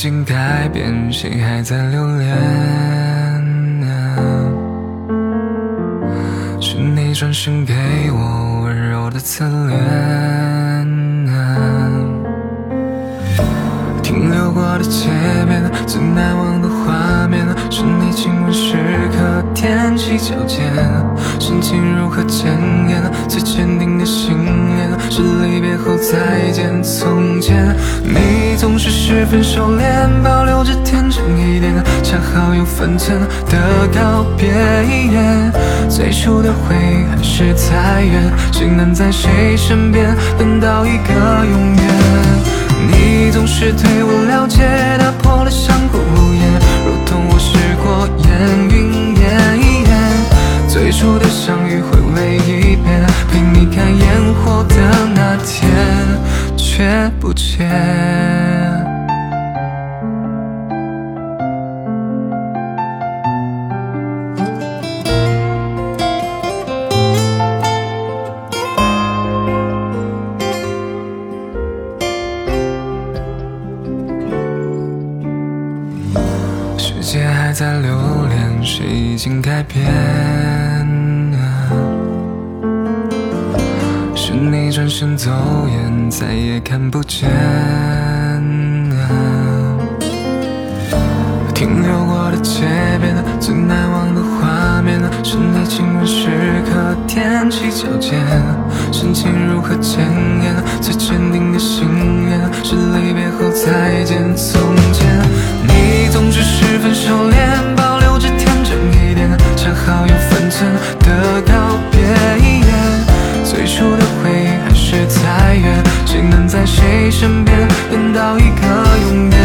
已经改变，谁还在留恋？是你转身给我温柔的侧脸，停留过的街边，最难忘的画面，是你亲吻时刻踮起脚尖，深情如何检验？最坚定的信念，是离别后再见。从前，你总是十分收敛，保留着天真一点，恰好有分寸的告别遗言。最初的回忆还是太远，谁能在谁身边等到一个永远？你总是对我了解，打破了相顾无言，如同我是过眼云烟。最初的相遇回味一遍，陪你看烟火的那天，却不见。在留恋，谁已经改变？是你转身走远，再也看不见。停留过的街边，最难忘的画面，是你亲吻时刻踮起脚尖，深情如何检验？最坚定的信念，是离别后再见。从前，只是十分收敛，保留着天真一点，恰好有分寸的告别。最初的回忆还是太远，谁能在谁身边等到一个永远？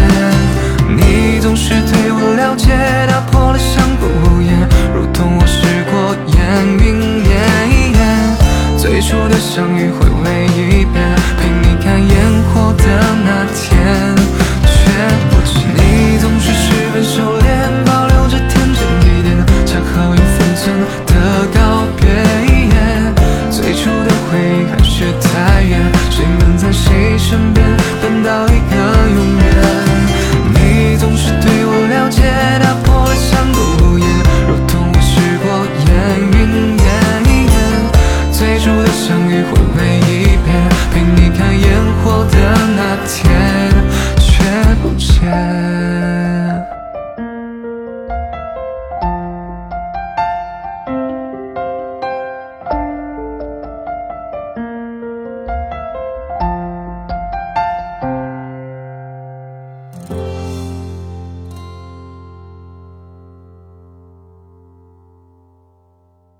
你总是对我了解，打破了相顾无言，如同我是过眼云烟。最初的相遇回味一遍，陪你看烟火的那天，